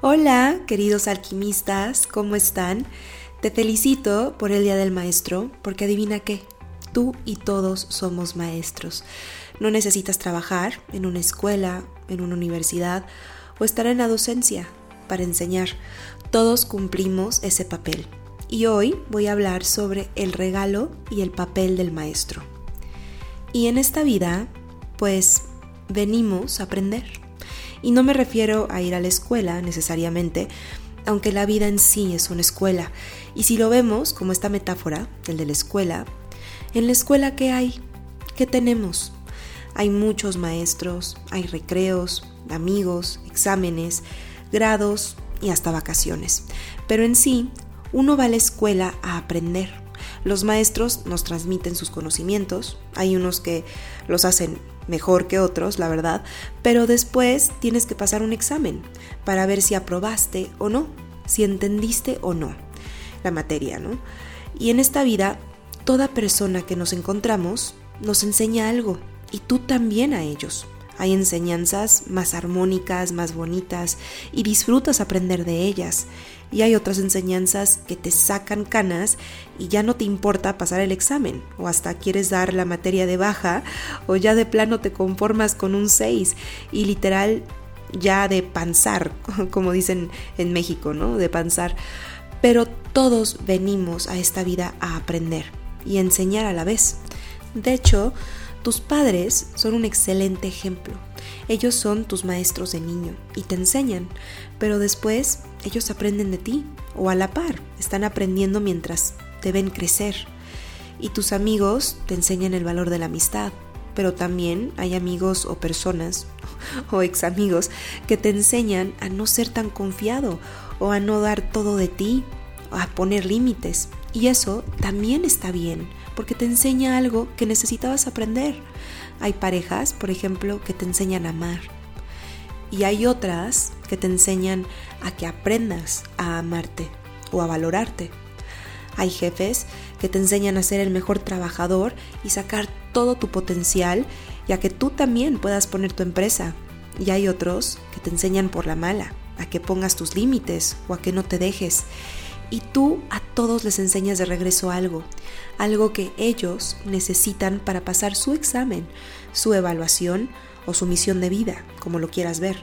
Hola, queridos alquimistas, ¿cómo están? Te felicito por el Día del Maestro, porque adivina qué, tú y todos somos maestros. No necesitas trabajar en una escuela, en una universidad o estar en la docencia para enseñar. Todos cumplimos ese papel. Y hoy voy a hablar sobre el regalo y el papel del maestro. Y en esta vida, pues, venimos a aprender. Y no me refiero a ir a la escuela necesariamente, aunque la vida en sí es una escuela. Y si lo vemos como esta metáfora, el de la escuela, en la escuela ¿qué hay? ¿Qué tenemos? Hay muchos maestros, hay recreos, amigos, exámenes, grados y hasta vacaciones. Pero en sí, uno va a la escuela a aprender. Los maestros nos transmiten sus conocimientos, hay unos que los hacen mejor que otros, la verdad, pero después tienes que pasar un examen para ver si aprobaste o no, si entendiste o no la materia, ¿no? Y en esta vida, toda persona que nos encontramos nos enseña algo y tú también a ellos. Hay enseñanzas más armónicas, más bonitas y disfrutas aprender de ellas. Y hay otras enseñanzas que te sacan canas y ya no te importa pasar el examen o hasta quieres dar la materia de baja o ya de plano te conformas con un 6 y literal ya de panzar, como dicen en México, ¿no? De panzar. Pero todos venimos a esta vida a aprender y enseñar a la vez. De hecho, tus padres son un excelente ejemplo. Ellos son tus maestros de niño y te enseñan, pero después ellos aprenden de ti o a la par, están aprendiendo mientras te ven crecer. Y tus amigos te enseñan el valor de la amistad, pero también hay amigos o personas o ex amigos que te enseñan a no ser tan confiado o a no dar todo de ti, a poner límites. Y eso también está bien porque te enseña algo que necesitabas aprender. Hay parejas, por ejemplo, que te enseñan a amar. Y hay otras que te enseñan a que aprendas a amarte o a valorarte. Hay jefes que te enseñan a ser el mejor trabajador y sacar todo tu potencial y a que tú también puedas poner tu empresa. Y hay otros que te enseñan por la mala, a que pongas tus límites o a que no te dejes y tú a todos les enseñas de regreso algo, algo que ellos necesitan para pasar su examen, su evaluación o su misión de vida, como lo quieras ver.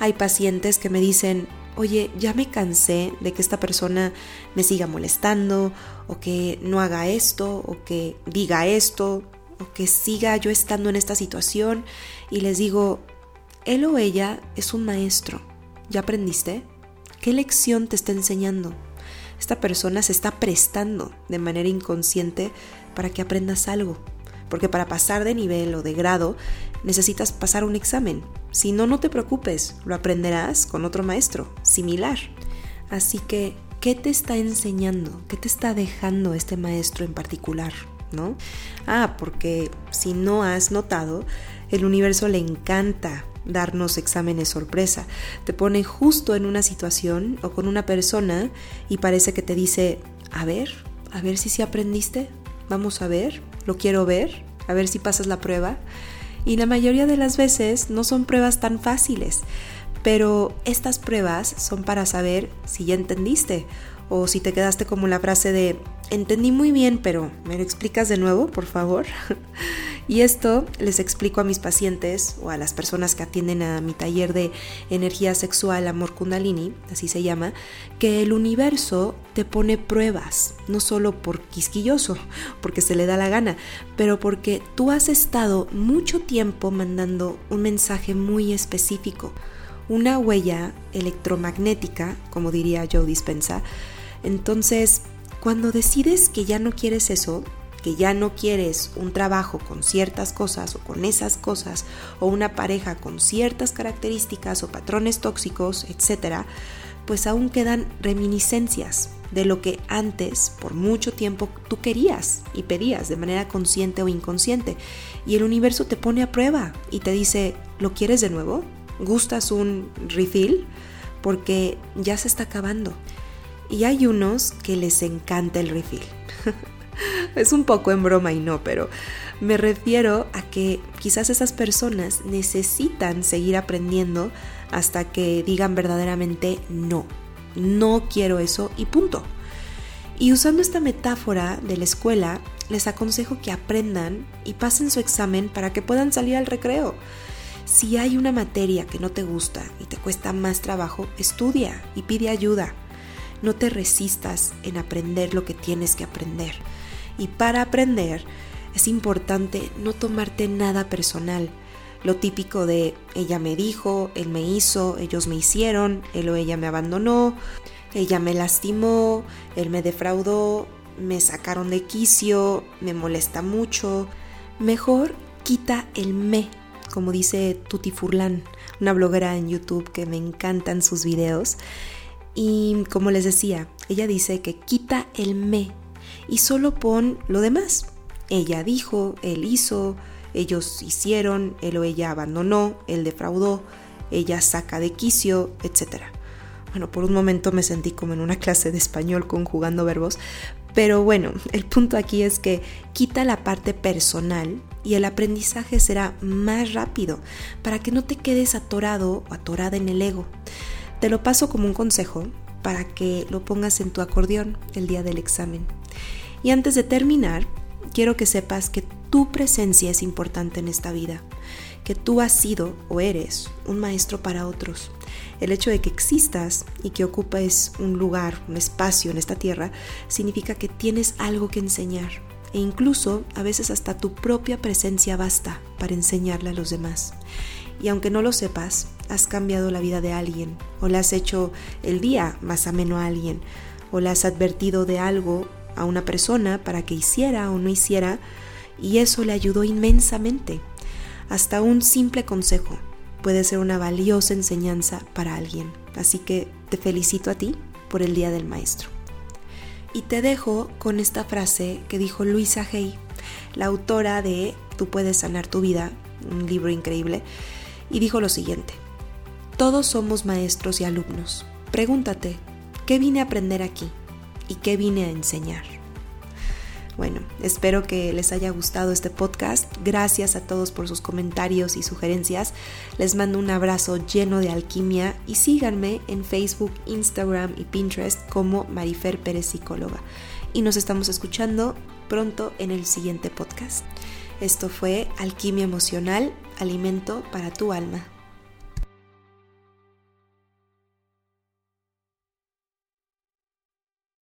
Hay pacientes que me dicen, oye, ya me cansé de que esta persona me siga molestando, o que no haga esto, o que diga esto, o que siga yo estando en esta situación, y les digo, él o ella es un maestro. ¿Ya aprendiste? ¿Qué lección te está enseñando? Esta persona se está prestando de manera inconsciente para que aprendas algo. Porque para pasar de nivel o de grado necesitas pasar un examen. Si no, no te preocupes, lo aprenderás con otro maestro, similar. Así que, ¿qué te está enseñando? ¿Qué te está dejando este maestro en particular? ¿No? Ah, porque si no has notado, el universo le encanta darnos exámenes sorpresa. Te pone justo en una situación o con una persona y parece que te dice, a ver, a ver si sí aprendiste, vamos a ver, lo quiero ver, a ver si pasas la prueba. Y la mayoría de las veces no son pruebas tan fáciles, pero estas pruebas son para saber si ya entendiste o si te quedaste como la frase de entendí muy bien, pero ¿me lo explicas de nuevo, por favor? Y esto les explico a mis pacientes o a las personas que atienden a mi taller de energía sexual, amor kundalini, así se llama, que el universo te pone pruebas, no solo por quisquilloso, porque se le da la gana, pero porque tú has estado mucho tiempo mandando un mensaje muy específico, una huella electromagnética, como diría Joe Dispensa. Entonces, cuando decides que ya no quieres eso, que ya no quieres un trabajo con ciertas cosas o con esas cosas, o una pareja con ciertas características o patrones tóxicos, etc., pues aún quedan reminiscencias de lo que antes, por mucho tiempo, tú querías y pedías de manera consciente o inconsciente. Y el universo te pone a prueba y te dice, ¿lo quieres de nuevo? ¿Gustas un refill? Porque ya se está acabando. Y hay unos que les encanta el refill. es un poco en broma y no, pero me refiero a que quizás esas personas necesitan seguir aprendiendo hasta que digan verdaderamente no, no quiero eso y punto. Y usando esta metáfora de la escuela, les aconsejo que aprendan y pasen su examen para que puedan salir al recreo. Si hay una materia que no te gusta y te cuesta más trabajo, estudia y pide ayuda. No te resistas en aprender lo que tienes que aprender. Y para aprender es importante no tomarte nada personal. Lo típico de ella me dijo, él me hizo, ellos me hicieron, él o ella me abandonó, ella me lastimó, él me defraudó, me sacaron de quicio, me molesta mucho. Mejor quita el me, como dice Tuti Furlan, una bloguera en YouTube que me encantan sus videos. Y como les decía, ella dice que quita el me y solo pon lo demás. Ella dijo, él hizo, ellos hicieron, él o ella abandonó, él defraudó, ella saca de quicio, etc. Bueno, por un momento me sentí como en una clase de español conjugando verbos, pero bueno, el punto aquí es que quita la parte personal y el aprendizaje será más rápido para que no te quedes atorado o atorada en el ego. Te lo paso como un consejo para que lo pongas en tu acordeón el día del examen. Y antes de terminar, quiero que sepas que tu presencia es importante en esta vida, que tú has sido o eres un maestro para otros. El hecho de que existas y que ocupes un lugar, un espacio en esta tierra, significa que tienes algo que enseñar. E incluso a veces hasta tu propia presencia basta para enseñarle a los demás. Y aunque no lo sepas, has cambiado la vida de alguien, o le has hecho el día más ameno a alguien, o le has advertido de algo a una persona para que hiciera o no hiciera, y eso le ayudó inmensamente. Hasta un simple consejo puede ser una valiosa enseñanza para alguien. Así que te felicito a ti por el Día del Maestro. Y te dejo con esta frase que dijo Luisa Hay, la autora de Tú puedes sanar tu vida, un libro increíble, y dijo lo siguiente, todos somos maestros y alumnos. Pregúntate, ¿qué vine a aprender aquí? ¿Y qué vine a enseñar? Bueno, espero que les haya gustado este podcast. Gracias a todos por sus comentarios y sugerencias. Les mando un abrazo lleno de alquimia y síganme en Facebook, Instagram y Pinterest como Marifer Pérez Psicóloga. Y nos estamos escuchando pronto en el siguiente podcast. Esto fue Alquimia Emocional, Alimento para tu Alma.